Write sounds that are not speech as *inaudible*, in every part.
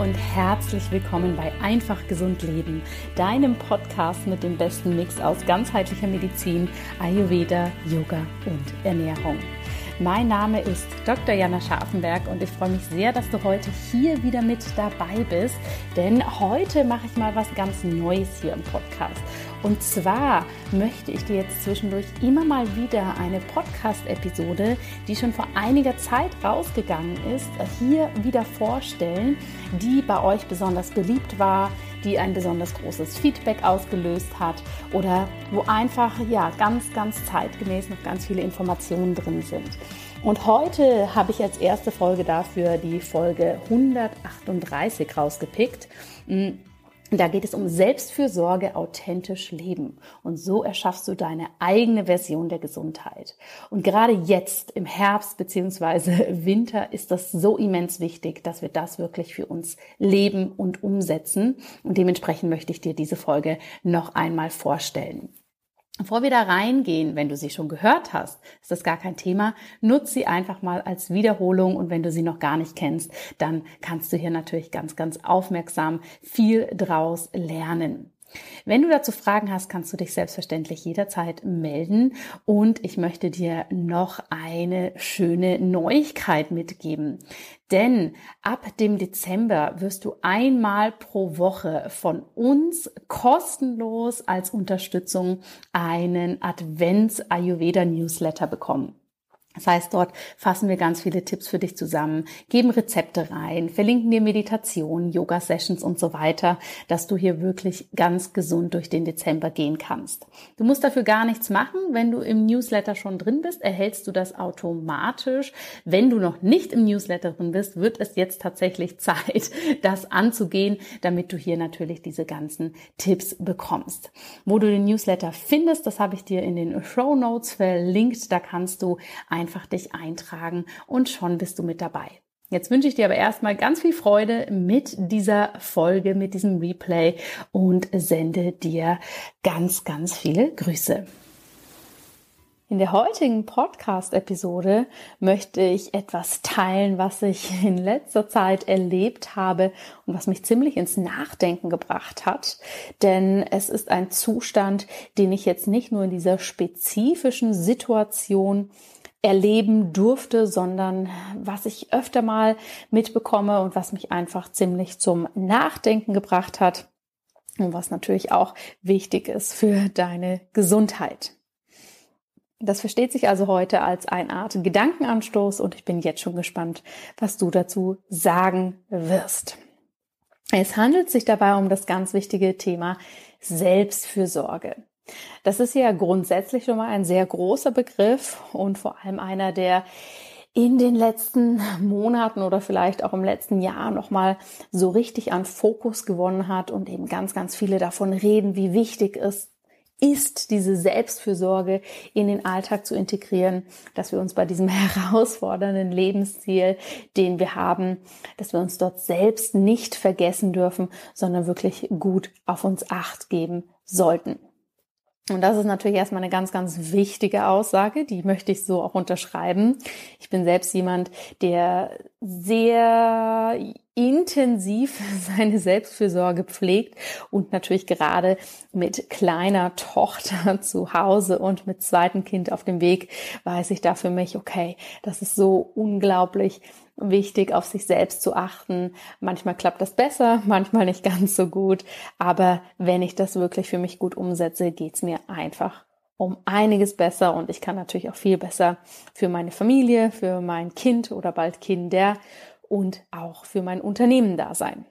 Und herzlich willkommen bei Einfach Gesund Leben, deinem Podcast mit dem besten Mix aus ganzheitlicher Medizin, Ayurveda, Yoga und Ernährung. Mein Name ist Dr. Jana Scharfenberg und ich freue mich sehr, dass du heute hier wieder mit dabei bist, denn heute mache ich mal was ganz Neues hier im Podcast. Und zwar möchte ich dir jetzt zwischendurch immer mal wieder eine Podcast-Episode, die schon vor einiger Zeit rausgegangen ist, hier wieder vorstellen, die bei euch besonders beliebt war, die ein besonders großes Feedback ausgelöst hat oder wo einfach ja ganz, ganz zeitgemäß noch ganz viele Informationen drin sind. Und heute habe ich als erste Folge dafür die Folge 138 rausgepickt. Da geht es um Selbstfürsorge, authentisch leben. Und so erschaffst du deine eigene Version der Gesundheit. Und gerade jetzt im Herbst beziehungsweise *laughs* Winter ist das so immens wichtig, dass wir das wirklich für uns leben und umsetzen. Und dementsprechend möchte ich dir diese Folge noch einmal vorstellen. Bevor wir da reingehen, wenn du sie schon gehört hast, ist das gar kein Thema. Nutz sie einfach mal als Wiederholung und wenn du sie noch gar nicht kennst, dann kannst du hier natürlich ganz, ganz aufmerksam viel draus lernen. Wenn du dazu Fragen hast, kannst du dich selbstverständlich jederzeit melden. Und ich möchte dir noch eine schöne Neuigkeit mitgeben. Denn ab dem Dezember wirst du einmal pro Woche von uns kostenlos als Unterstützung einen Advents-Ayurveda-Newsletter bekommen. Das heißt, dort fassen wir ganz viele Tipps für dich zusammen, geben Rezepte rein, verlinken dir Meditationen, Yoga-Sessions und so weiter, dass du hier wirklich ganz gesund durch den Dezember gehen kannst. Du musst dafür gar nichts machen. Wenn du im Newsletter schon drin bist, erhältst du das automatisch. Wenn du noch nicht im Newsletter drin bist, wird es jetzt tatsächlich *laughs* Zeit, das anzugehen, damit du hier natürlich diese ganzen Tipps bekommst. Wo du den Newsletter findest, das habe ich dir in den Show Notes verlinkt. Da kannst du einfach dich eintragen und schon bist du mit dabei. Jetzt wünsche ich dir aber erstmal ganz viel Freude mit dieser Folge, mit diesem Replay und sende dir ganz, ganz viele Grüße. In der heutigen Podcast-Episode möchte ich etwas teilen, was ich in letzter Zeit erlebt habe und was mich ziemlich ins Nachdenken gebracht hat. Denn es ist ein Zustand, den ich jetzt nicht nur in dieser spezifischen Situation erleben durfte, sondern was ich öfter mal mitbekomme und was mich einfach ziemlich zum Nachdenken gebracht hat und was natürlich auch wichtig ist für deine Gesundheit. Das versteht sich also heute als eine Art Gedankenanstoß und ich bin jetzt schon gespannt, was du dazu sagen wirst. Es handelt sich dabei um das ganz wichtige Thema Selbstfürsorge. Das ist ja grundsätzlich schon mal ein sehr großer Begriff und vor allem einer, der in den letzten Monaten oder vielleicht auch im letzten Jahr nochmal so richtig an Fokus gewonnen hat und eben ganz, ganz viele davon reden, wie wichtig es ist, diese Selbstfürsorge in den Alltag zu integrieren, dass wir uns bei diesem *laughs* herausfordernden Lebensziel, den wir haben, dass wir uns dort selbst nicht vergessen dürfen, sondern wirklich gut auf uns acht geben sollten. Und das ist natürlich erstmal eine ganz, ganz wichtige Aussage, die möchte ich so auch unterschreiben. Ich bin selbst jemand, der sehr intensiv *laughs* seine Selbstfürsorge pflegt und natürlich gerade mit kleiner Tochter *laughs* zu Hause und mit zweitem Kind auf dem Weg weiß ich da für mich, okay, das ist so unglaublich wichtig, auf sich selbst zu achten. Manchmal klappt das besser, *laughs* manchmal nicht ganz so gut. Aber wenn ich das wirklich für mich gut umsetze, geht's mir einfach um einiges besser und ich kann natürlich auch viel besser für meine Familie, für mein Kind oder bald Kinder und auch für mein Unternehmen da sein.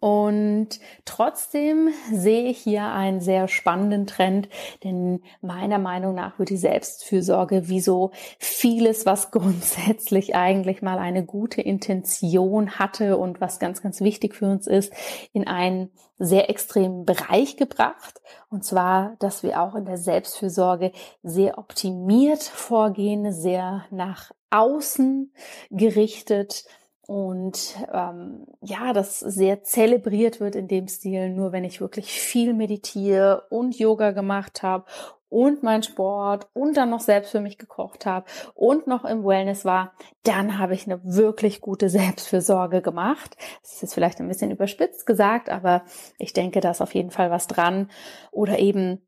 Und trotzdem sehe ich hier einen sehr spannenden Trend, denn meiner Meinung nach wird die Selbstfürsorge wie so vieles, was *laughs* grundsätzlich eigentlich mal eine gute Intention hatte und was ganz, ganz wichtig für uns ist, in einen sehr extremen Bereich gebracht. Und zwar, dass wir auch in der Selbstfürsorge sehr optimiert vorgehen, sehr nach außen gerichtet und ähm, ja, das sehr zelebriert wird in dem Stil, nur wenn ich wirklich viel meditiere und Yoga gemacht habe und mein Sport und dann noch selbst für mich gekocht habe und noch im Wellness war, dann habe ich eine wirklich gute Selbstfürsorge gemacht. Das ist jetzt vielleicht ein bisschen überspitzt gesagt, aber ich denke, da ist auf jeden Fall was dran. Oder eben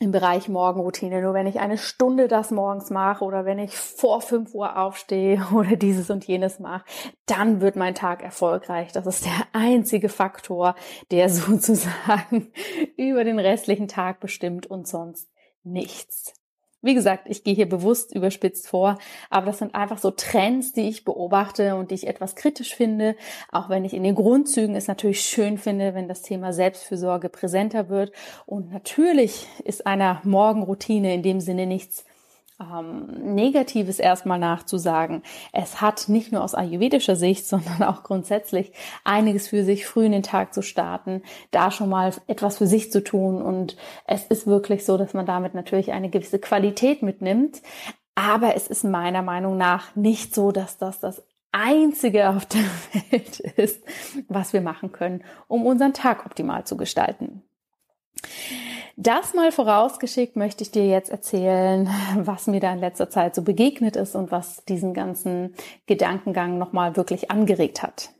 im Bereich Morgenroutine. Nur wenn ich eine Stunde das morgens mache oder wenn ich vor fünf Uhr aufstehe *laughs* oder dieses und jenes mache, dann wird mein Tag erfolgreich. Das ist der einzige Faktor, der *laughs* sozusagen über den restlichen Tag bestimmt und sonst nichts. Wie gesagt, ich gehe hier bewusst überspitzt vor, aber das sind einfach so Trends, die ich beobachte und die ich etwas kritisch finde, auch wenn ich in den Grundzügen es natürlich schön finde, wenn das Thema Selbstfürsorge präsenter wird. Und natürlich ist einer Morgenroutine in dem Sinne nichts ähm, Negatives erstmal nachzusagen. Es hat nicht nur aus ayurvedischer Sicht, sondern auch grundsätzlich einiges für sich, früh in den Tag zu starten, da schon mal etwas für sich zu tun. Und es ist wirklich so, dass man damit natürlich eine gewisse Qualität mitnimmt. Aber es ist meiner Meinung nach nicht so, dass das das einzige auf der *laughs* Welt ist, was wir machen können, um unseren Tag optimal zu gestalten. Das mal vorausgeschickt möchte ich dir jetzt erzählen, *laughs* was mir da in letzter Zeit so begegnet ist und was diesen ganzen Gedankengang nochmal wirklich angeregt hat.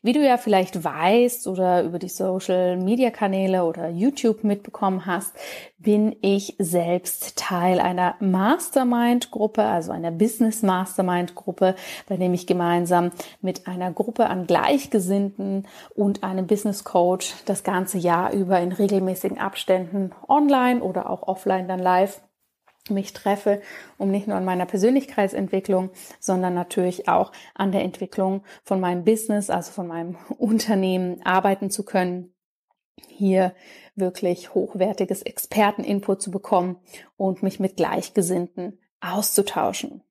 Wie du ja vielleicht weißt oder über die Social Media Kanäle oder YouTube mitbekommen hast, bin ich selbst Teil einer Mastermind Gruppe, also einer Business Mastermind Gruppe, bei dem ich gemeinsam mit einer Gruppe an Gleichgesinnten und einem Business Coach das ganze Jahr über in regelmäßigen Abständen online oder auch offline dann live mich treffe, um nicht nur an meiner Persönlichkeitsentwicklung, sondern natürlich auch an der Entwicklung von meinem Business, also von meinem *laughs* Unternehmen arbeiten zu können, hier wirklich hochwertiges Experteninput zu bekommen und mich mit Gleichgesinnten auszutauschen.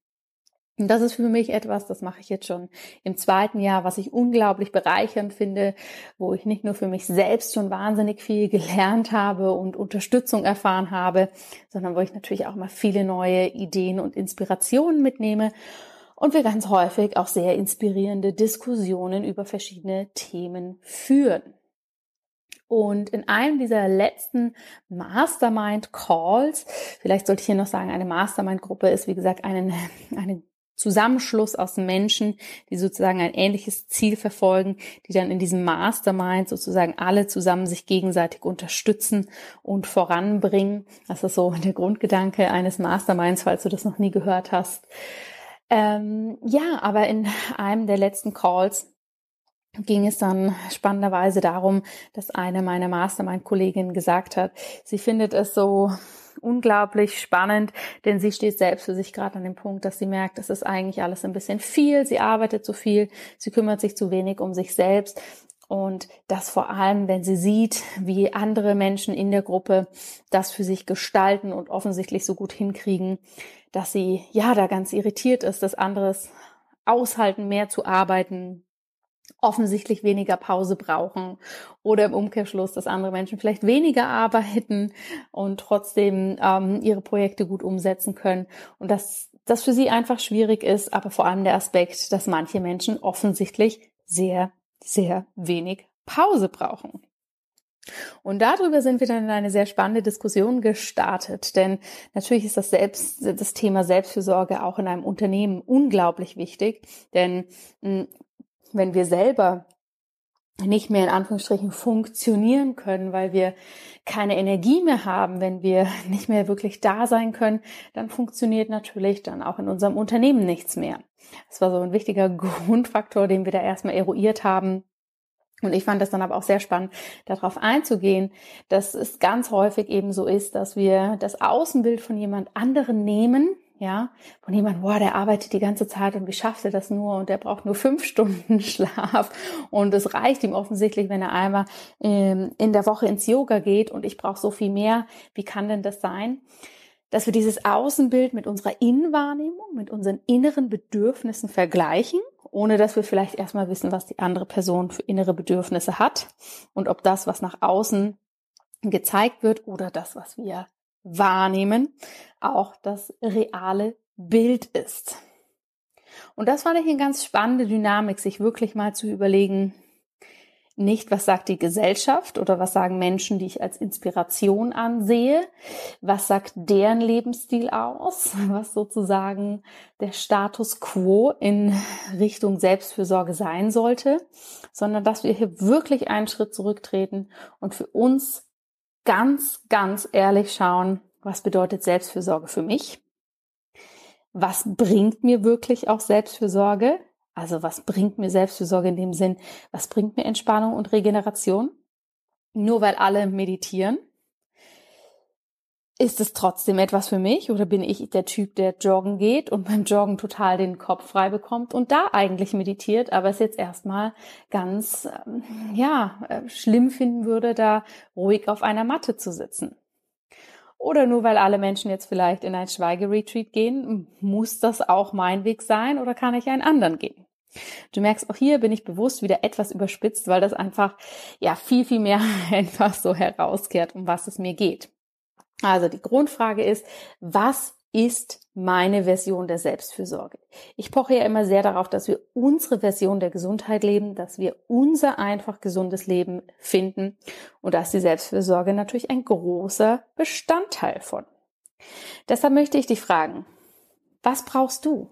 Und das ist für mich etwas, das mache ich jetzt schon im zweiten Jahr, was ich unglaublich bereichernd finde, wo ich nicht nur für mich selbst schon wahnsinnig viel *laughs* gelernt habe und Unterstützung erfahren habe, sondern wo ich natürlich auch mal viele neue Ideen und Inspirationen mitnehme und wir ganz häufig auch sehr inspirierende Diskussionen über verschiedene Themen führen. Und in einem dieser letzten Mastermind Calls, vielleicht sollte ich hier noch sagen, eine Mastermind Gruppe ist, wie gesagt, *laughs* eine, eine Zusammenschluss aus Menschen, die sozusagen ein ähnliches Ziel verfolgen, die dann in diesem Mastermind sozusagen alle zusammen sich gegenseitig unterstützen und voranbringen. Das ist so der Grundgedanke eines Masterminds, falls du das noch nie gehört hast. Ähm, ja, aber in einem der letzten Calls ging es dann spannenderweise darum, dass eine meiner Mastermind-Kolleginnen gesagt hat, sie findet es so unglaublich spannend, denn sie steht selbst für sich gerade an dem Punkt, dass sie merkt, es ist eigentlich alles ein bisschen viel, sie arbeitet zu viel, sie kümmert sich zu wenig um sich selbst. Und das vor allem, wenn sie sieht, wie andere Menschen in der Gruppe das für sich gestalten und offensichtlich so gut hinkriegen, dass sie ja da ganz irritiert ist, dass anderes aushalten, mehr zu arbeiten, offensichtlich weniger Pause brauchen oder im Umkehrschluss, dass andere Menschen vielleicht weniger arbeiten und trotzdem ähm, ihre Projekte gut umsetzen können und dass das für sie einfach schwierig ist, aber vor allem der Aspekt, dass manche Menschen offensichtlich sehr, sehr wenig Pause brauchen. Und darüber sind wir dann in eine sehr spannende Diskussion gestartet, denn natürlich ist das Selbst, das Thema Selbstfürsorge auch in einem Unternehmen unglaublich wichtig, denn hm, wenn wir selber nicht mehr in Anführungsstrichen funktionieren können, weil wir keine Energie mehr haben, wenn wir *laughs* nicht mehr wirklich da sein können, dann funktioniert natürlich dann auch in unserem Unternehmen nichts mehr. Das war so ein wichtiger *laughs* Grundfaktor, den wir da erstmal eruiert haben. Und ich fand das dann aber auch sehr spannend, darauf einzugehen, dass es ganz häufig eben so ist, dass wir das Außenbild von jemand anderen nehmen, ja, von jemandem, boah, der arbeitet die ganze Zeit und wie schafft er das nur und der braucht nur fünf *laughs* Stunden Schlaf und es reicht ihm offensichtlich, wenn er einmal ähm, in der Woche ins Yoga geht und ich brauche so viel mehr. Wie kann denn das sein? Dass wir dieses Außenbild mit unserer Innenwahrnehmung, mit unseren inneren Bedürfnissen vergleichen, ohne dass wir vielleicht erstmal wissen, was die andere Person für innere Bedürfnisse hat und ob das, was nach außen gezeigt wird oder das, was wir wahrnehmen, auch das reale Bild ist. Und das fand ich eine ganz spannende Dynamik, sich wirklich mal zu überlegen, nicht, was sagt die Gesellschaft oder was sagen Menschen, die ich als Inspiration ansehe, was sagt deren Lebensstil aus, *laughs* was sozusagen der Status quo in Richtung Selbstfürsorge sein sollte, sondern dass wir hier wirklich einen Schritt zurücktreten und für uns ganz, ganz ehrlich schauen, was bedeutet Selbstfürsorge für mich? Was bringt mir wirklich auch Selbstfürsorge? Also was bringt mir Selbstfürsorge in dem Sinn? Was bringt mir Entspannung und Regeneration? Nur weil alle meditieren? Ist es trotzdem etwas für mich oder bin ich der Typ, der joggen geht und beim Joggen total den Kopf frei bekommt und da eigentlich meditiert, aber es jetzt erstmal ganz, ähm, ja, äh, schlimm finden würde, da ruhig auf einer Matte zu sitzen? Oder nur weil alle Menschen jetzt vielleicht in ein Schweigeretreat gehen, muss das auch mein Weg sein oder kann ich einen anderen gehen? Du merkst, auch hier bin ich bewusst wieder etwas überspitzt, weil das einfach, ja, viel, viel mehr *laughs* einfach so herauskehrt, um was es mir geht. Also die Grundfrage ist, was ist meine Version der Selbstfürsorge? Ich poche ja immer sehr darauf, dass wir unsere Version der Gesundheit leben, dass wir unser einfach gesundes Leben finden und da ist die Selbstfürsorge natürlich ein großer Bestandteil von. Deshalb möchte ich dich fragen, was brauchst du?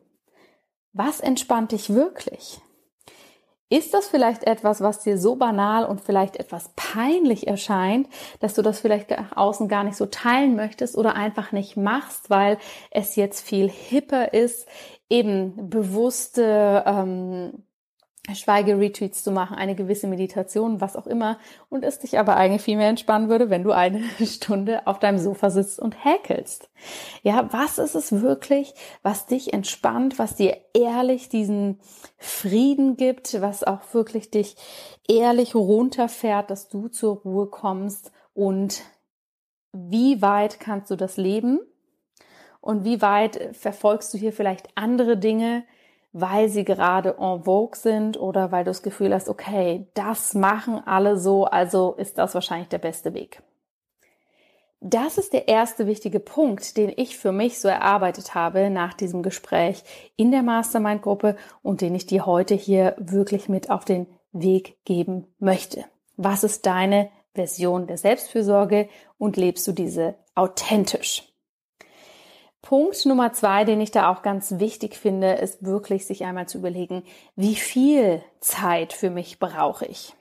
Was entspannt dich wirklich? Ist das vielleicht etwas, was dir so banal und vielleicht etwas peinlich erscheint, dass du das vielleicht nach außen gar nicht so teilen möchtest oder einfach nicht machst, weil es jetzt viel hipper ist, eben bewusste ähm, Schweigeretreats zu machen, eine gewisse Meditation, was auch immer, und es dich aber eigentlich viel mehr entspannen würde, wenn du eine *laughs* Stunde auf deinem Sofa sitzt und häkelst. Ja, was ist es wirklich, was dich entspannt, was dir ehrlich diesen Frieden gibt, was auch wirklich dich ehrlich runterfährt, dass du zur Ruhe kommst und wie weit kannst du das leben? Und wie weit verfolgst du hier vielleicht andere Dinge, weil sie gerade en vogue sind oder weil du das Gefühl hast, okay, das machen alle so, also ist das wahrscheinlich der beste Weg. Das ist der erste wichtige Punkt, den ich für mich so erarbeitet habe nach diesem Gespräch in der Mastermind-Gruppe und den ich dir heute hier wirklich mit auf den Weg geben möchte. Was ist deine Version der Selbstfürsorge und lebst du diese authentisch? Punkt Nummer zwei, den ich da auch ganz wichtig finde, ist wirklich sich einmal zu überlegen, wie viel Zeit für mich brauche ich?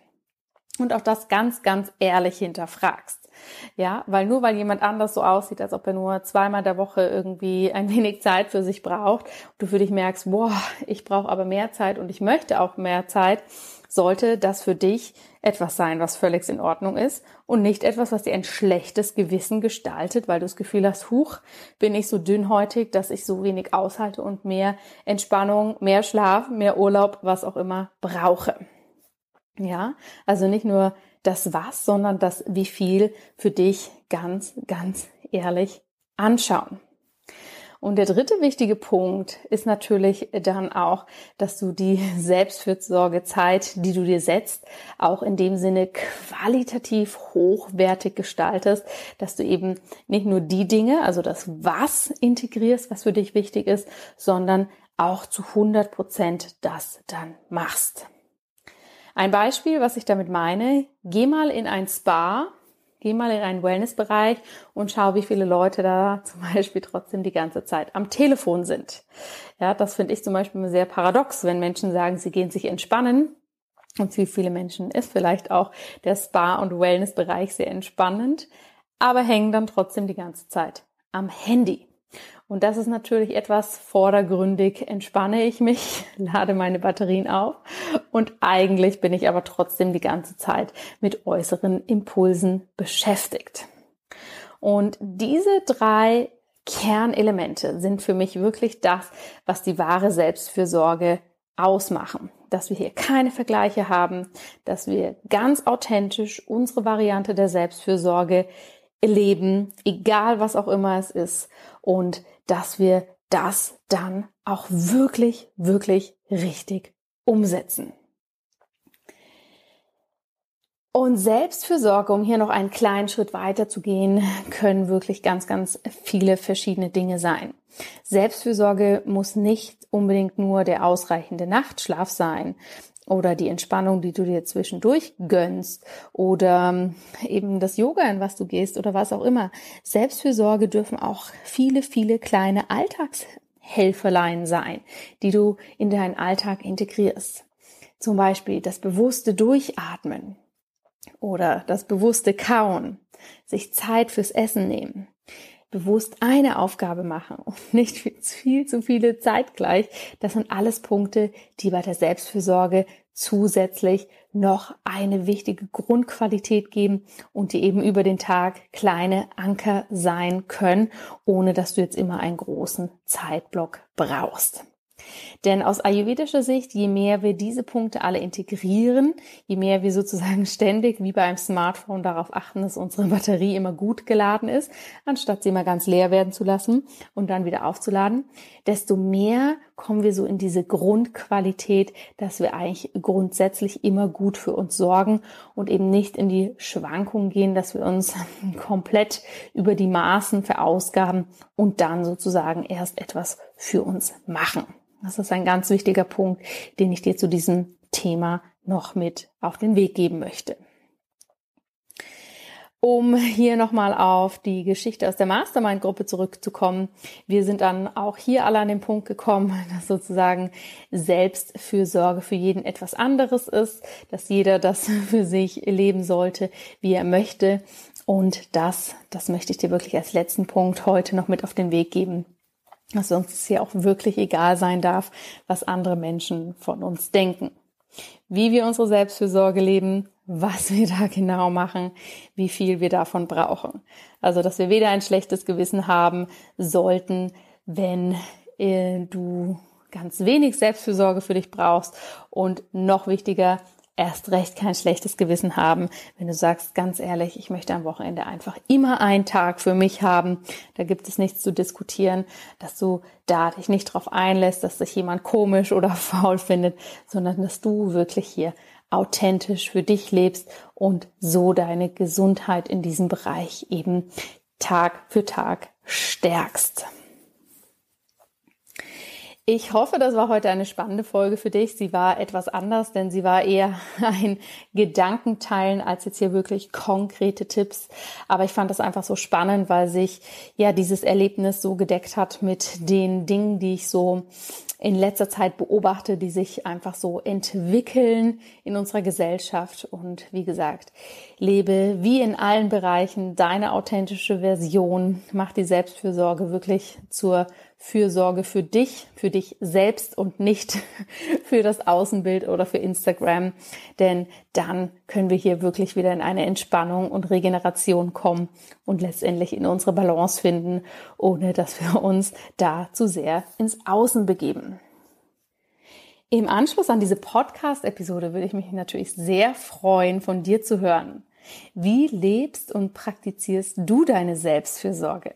Und auch das ganz, ganz ehrlich hinterfragst. Ja, weil nur weil jemand anders so aussieht, als ob er nur zweimal der Woche irgendwie ein wenig Zeit für sich braucht, du für dich merkst, boah, ich brauche aber mehr Zeit und ich möchte auch mehr Zeit, sollte das für dich etwas sein, was völlig in Ordnung ist und nicht etwas, was dir ein schlechtes Gewissen gestaltet, weil du das Gefühl hast, huch, bin ich so dünnhäutig, dass ich so wenig aushalte und mehr Entspannung, mehr Schlaf, mehr Urlaub, was auch immer brauche. Ja, also nicht nur das was, sondern das wie viel für dich ganz, ganz ehrlich anschauen. Und der dritte wichtige Punkt ist natürlich dann auch, dass du die *laughs* Selbstfürsorgezeit, die du dir setzt, auch in dem Sinne qualitativ hochwertig gestaltest, dass du eben nicht nur die Dinge, also das Was integrierst, was für dich wichtig ist, sondern auch zu 100 Prozent das dann machst. Ein Beispiel, was ich damit meine, geh mal in ein Spa, geh mal in einen Wellnessbereich und schau, wie viele Leute da *laughs* zum Beispiel trotzdem die ganze Zeit am Telefon sind. Ja, das finde ich zum Beispiel sehr paradox, wenn Menschen sagen, sie gehen sich entspannen. Und für viele Menschen ist vielleicht auch der Spa- und Wellnessbereich sehr entspannend, aber hängen dann trotzdem die ganze Zeit am Handy. Und das ist natürlich etwas vordergründig. Entspanne ich mich, *laughs* lade meine Batterien auf und eigentlich bin ich aber trotzdem die ganze Zeit mit äußeren Impulsen beschäftigt. Und diese drei Kernelemente sind für mich wirklich das, was die wahre Selbstfürsorge ausmachen. Dass wir hier keine Vergleiche haben, dass wir ganz authentisch unsere Variante der Selbstfürsorge leben, egal was auch immer es ist, und dass wir das dann auch wirklich, wirklich richtig umsetzen. Und Selbstfürsorge, um hier noch einen kleinen Schritt weiter zu gehen, können wirklich ganz, ganz viele verschiedene Dinge sein. Selbstfürsorge muss nicht unbedingt nur der ausreichende Nachtschlaf sein oder die Entspannung, die du dir zwischendurch gönnst oder ähm, eben das Yoga, in was du gehst oder was auch immer. Selbstfürsorge dürfen auch viele, viele kleine Alltagshelferlein sein, die du in deinen Alltag integrierst. Zum Beispiel das bewusste Durchatmen oder das bewusste Kauen, sich Zeit fürs Essen nehmen, bewusst eine Aufgabe machen und *laughs* nicht viel zu viele zeitgleich. Das sind alles Punkte, die bei der Selbstfürsorge zusätzlich noch eine wichtige Grundqualität geben und die eben über den Tag kleine Anker sein können, ohne dass du jetzt immer einen großen Zeitblock brauchst. Denn aus ayurvedischer Sicht, je mehr wir diese Punkte alle integrieren, je mehr wir sozusagen *laughs* ständig wie beim Smartphone darauf achten, dass unsere Batterie immer gut geladen ist, anstatt sie immer ganz leer werden zu lassen und dann wieder aufzuladen, desto mehr kommen wir so in diese Grundqualität, dass wir eigentlich grundsätzlich immer gut für uns sorgen und eben nicht in die Schwankungen gehen, dass wir uns *laughs* komplett über die Maßen verausgaben und dann sozusagen erst etwas für uns machen. Das ist ein ganz wichtiger Punkt, den ich dir zu diesem Thema noch mit auf den Weg geben möchte. Um hier nochmal auf die Geschichte aus der Mastermind-Gruppe zurückzukommen. Wir sind dann auch hier alle an den Punkt gekommen, *laughs* dass sozusagen Selbstfürsorge für jeden etwas anderes ist, dass jeder das *laughs* für sich leben sollte, wie er möchte. Und das, das möchte ich dir wirklich als letzten Punkt heute noch mit auf den Weg geben dass uns es hier auch wirklich egal sein darf, was andere Menschen von uns denken. Wie wir unsere Selbstfürsorge leben, was wir da genau machen, wie viel wir davon brauchen. Also, dass wir weder ein schlechtes Gewissen haben sollten, wenn äh, du ganz wenig Selbstfürsorge für dich brauchst und noch wichtiger, erst recht kein schlechtes Gewissen haben, wenn du sagst, ganz ehrlich, ich möchte am Wochenende einfach immer einen Tag für mich haben. Da gibt es nichts zu diskutieren, dass du da dich nicht drauf einlässt, dass sich jemand komisch oder *laughs* faul findet, sondern dass du wirklich hier authentisch für dich lebst und so deine Gesundheit in diesem Bereich eben Tag für Tag stärkst. Ich hoffe, das war heute eine spannende Folge für dich. Sie war etwas anders, denn sie war eher *laughs* ein Gedankenteilen als jetzt hier wirklich konkrete Tipps. Aber ich fand das einfach so spannend, weil sich ja dieses Erlebnis so gedeckt hat mit den Dingen, die ich so in letzter Zeit beobachte, die sich einfach so entwickeln in unserer Gesellschaft. Und wie gesagt, lebe wie in allen Bereichen deine authentische Version. Mach die Selbstfürsorge wirklich zur Fürsorge für dich, für dich selbst und nicht *laughs* für das Außenbild oder für Instagram. Denn dann können wir hier wirklich wieder in eine Entspannung und Regeneration kommen und letztendlich in unsere Balance finden, ohne dass wir uns da zu sehr ins Außen begeben. Im Anschluss an diese Podcast-Episode würde ich mich natürlich sehr freuen, von dir zu hören. Wie lebst und praktizierst du deine Selbstfürsorge?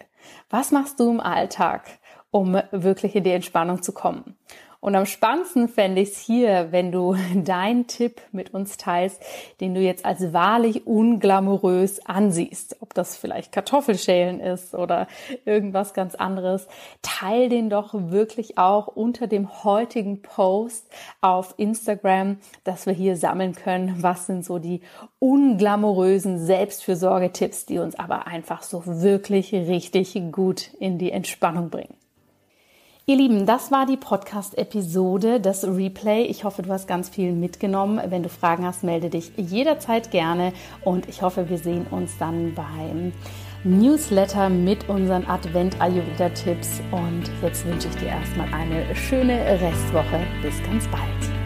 Was machst du im Alltag? Um wirklich in die Entspannung zu kommen. Und am spannendsten fände ich es hier, wenn du *laughs* deinen Tipp mit uns teilst, den du jetzt als wahrlich unglamourös ansiehst. Ob das vielleicht Kartoffelschälen ist oder irgendwas ganz anderes. Teil den doch wirklich auch unter dem heutigen Post auf Instagram, dass wir hier sammeln können. Was sind so die unglamourösen Selbstfürsorgetipps, die uns aber einfach so wirklich richtig gut in die Entspannung bringen. Ihr Lieben, das war die Podcast-Episode, das Replay. Ich hoffe, du hast ganz viel mitgenommen. Wenn du Fragen hast, melde dich jederzeit gerne und ich hoffe, wir sehen uns dann beim Newsletter mit unseren Advent-Ayurveda-Tipps. Und jetzt wünsche ich dir erstmal eine schöne Restwoche. Bis ganz bald.